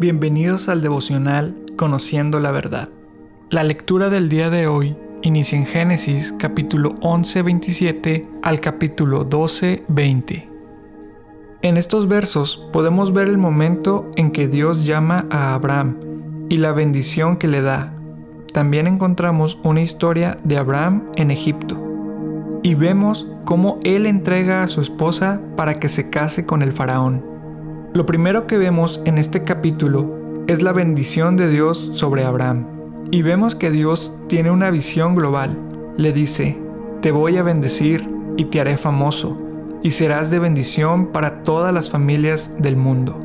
Bienvenidos al devocional Conociendo la Verdad. La lectura del día de hoy inicia en Génesis capítulo 11-27 al capítulo 12-20. En estos versos podemos ver el momento en que Dios llama a Abraham y la bendición que le da. También encontramos una historia de Abraham en Egipto y vemos cómo él entrega a su esposa para que se case con el faraón. Lo primero que vemos en este capítulo es la bendición de Dios sobre Abraham. Y vemos que Dios tiene una visión global. Le dice, te voy a bendecir y te haré famoso, y serás de bendición para todas las familias del mundo.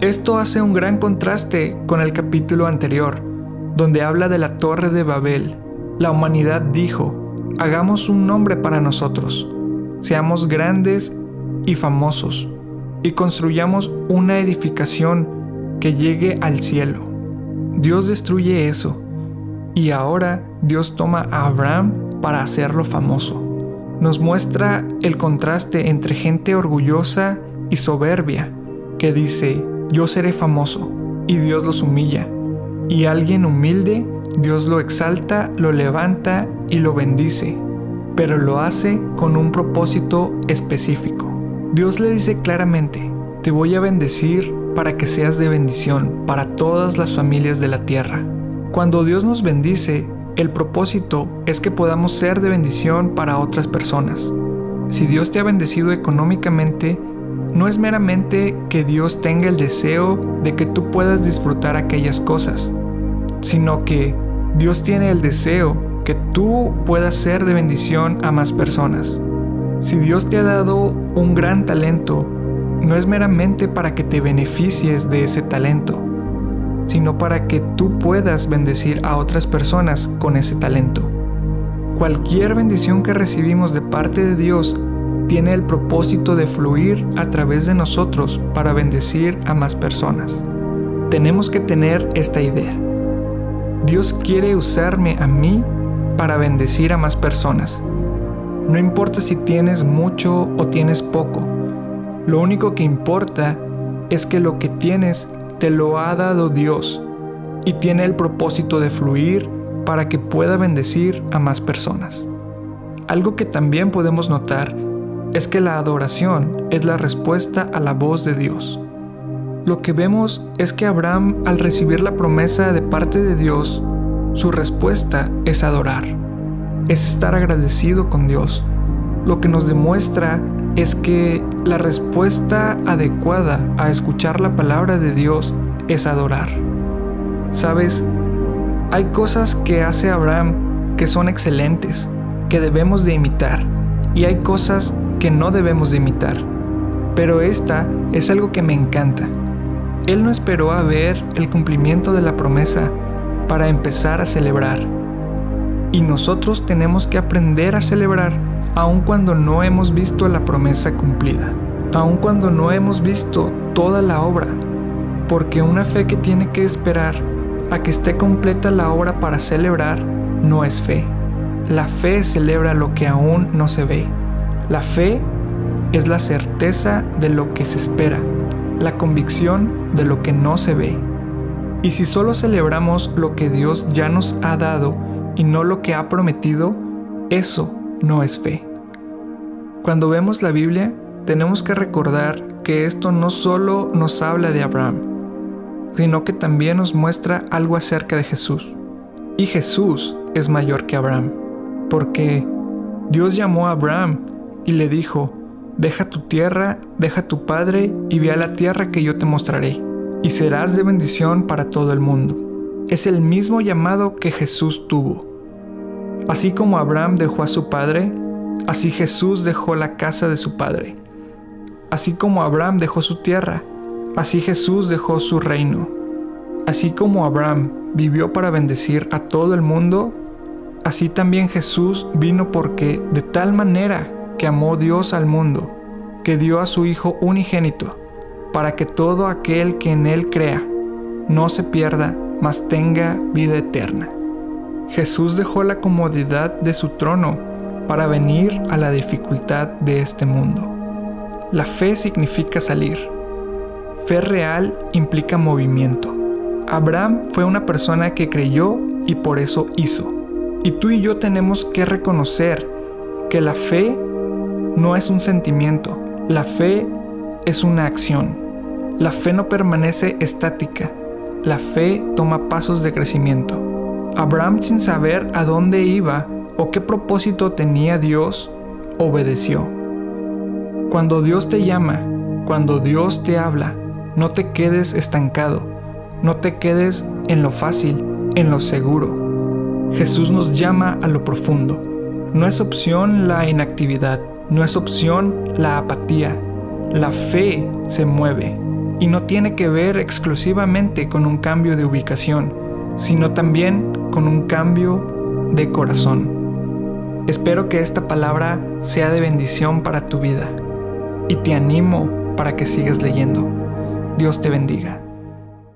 Esto hace un gran contraste con el capítulo anterior, donde habla de la torre de Babel. La humanidad dijo, hagamos un nombre para nosotros, seamos grandes y famosos y construyamos una edificación que llegue al cielo. Dios destruye eso y ahora Dios toma a Abraham para hacerlo famoso. Nos muestra el contraste entre gente orgullosa y soberbia que dice, yo seré famoso, y Dios los humilla. Y alguien humilde, Dios lo exalta, lo levanta y lo bendice, pero lo hace con un propósito específico. Dios le dice claramente, te voy a bendecir para que seas de bendición para todas las familias de la tierra. Cuando Dios nos bendice, el propósito es que podamos ser de bendición para otras personas. Si Dios te ha bendecido económicamente, no es meramente que Dios tenga el deseo de que tú puedas disfrutar aquellas cosas, sino que Dios tiene el deseo que tú puedas ser de bendición a más personas. Si Dios te ha dado un gran talento, no es meramente para que te beneficies de ese talento, sino para que tú puedas bendecir a otras personas con ese talento. Cualquier bendición que recibimos de parte de Dios tiene el propósito de fluir a través de nosotros para bendecir a más personas. Tenemos que tener esta idea. Dios quiere usarme a mí para bendecir a más personas no importa si tienes mucho o tienes poco. Lo único que importa es que lo que tienes te lo ha dado Dios y tiene el propósito de fluir para que pueda bendecir a más personas. Algo que también podemos notar es que la adoración es la respuesta a la voz de Dios. Lo que vemos es que Abraham al recibir la promesa de parte de Dios, su respuesta es adorar es estar agradecido con Dios. Lo que nos demuestra es que la respuesta adecuada a escuchar la palabra de Dios es adorar. Sabes, hay cosas que hace Abraham que son excelentes, que debemos de imitar, y hay cosas que no debemos de imitar. Pero esta es algo que me encanta. Él no esperó a ver el cumplimiento de la promesa para empezar a celebrar. Y nosotros tenemos que aprender a celebrar aun cuando no hemos visto la promesa cumplida, aun cuando no hemos visto toda la obra, porque una fe que tiene que esperar a que esté completa la obra para celebrar no es fe. La fe celebra lo que aún no se ve. La fe es la certeza de lo que se espera, la convicción de lo que no se ve. Y si solo celebramos lo que Dios ya nos ha dado, y no lo que ha prometido, eso no es fe. Cuando vemos la Biblia, tenemos que recordar que esto no solo nos habla de Abraham, sino que también nos muestra algo acerca de Jesús. Y Jesús es mayor que Abraham, porque Dios llamó a Abraham y le dijo, deja tu tierra, deja tu padre y ve a la tierra que yo te mostraré, y serás de bendición para todo el mundo es el mismo llamado que Jesús tuvo. Así como Abraham dejó a su padre, así Jesús dejó la casa de su padre. Así como Abraham dejó su tierra, así Jesús dejó su reino. Así como Abraham vivió para bendecir a todo el mundo, así también Jesús vino porque de tal manera que amó Dios al mundo, que dio a su Hijo unigénito, para que todo aquel que en Él crea no se pierda, mas tenga vida eterna. Jesús dejó la comodidad de su trono para venir a la dificultad de este mundo. La fe significa salir. Fe real implica movimiento. Abraham fue una persona que creyó y por eso hizo. Y tú y yo tenemos que reconocer que la fe no es un sentimiento, la fe es una acción. La fe no permanece estática, la fe toma pasos de crecimiento. Abraham sin saber a dónde iba o qué propósito tenía Dios, obedeció. Cuando Dios te llama, cuando Dios te habla, no te quedes estancado, no te quedes en lo fácil, en lo seguro. Jesús nos llama a lo profundo. No es opción la inactividad, no es opción la apatía. La fe se mueve y no tiene que ver exclusivamente con un cambio de ubicación, sino también con un cambio de corazón. Espero que esta palabra sea de bendición para tu vida y te animo para que sigas leyendo. Dios te bendiga.